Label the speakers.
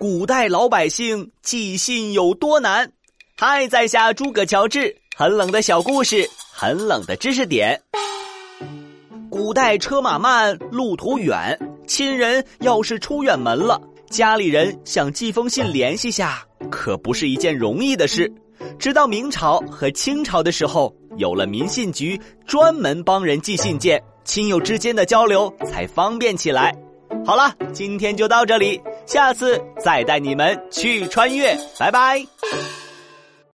Speaker 1: 古代老百姓寄信有多难？嗨，在下诸葛乔治，很冷的小故事，很冷的知识点。古代车马慢，路途远，亲人要是出远门了，家里人想寄封信联系下，可不是一件容易的事。直到明朝和清朝的时候，有了民信局，专门帮人寄信件，亲友之间的交流才方便起来。好了，今天就到这里，下次再带你们去穿越，拜拜。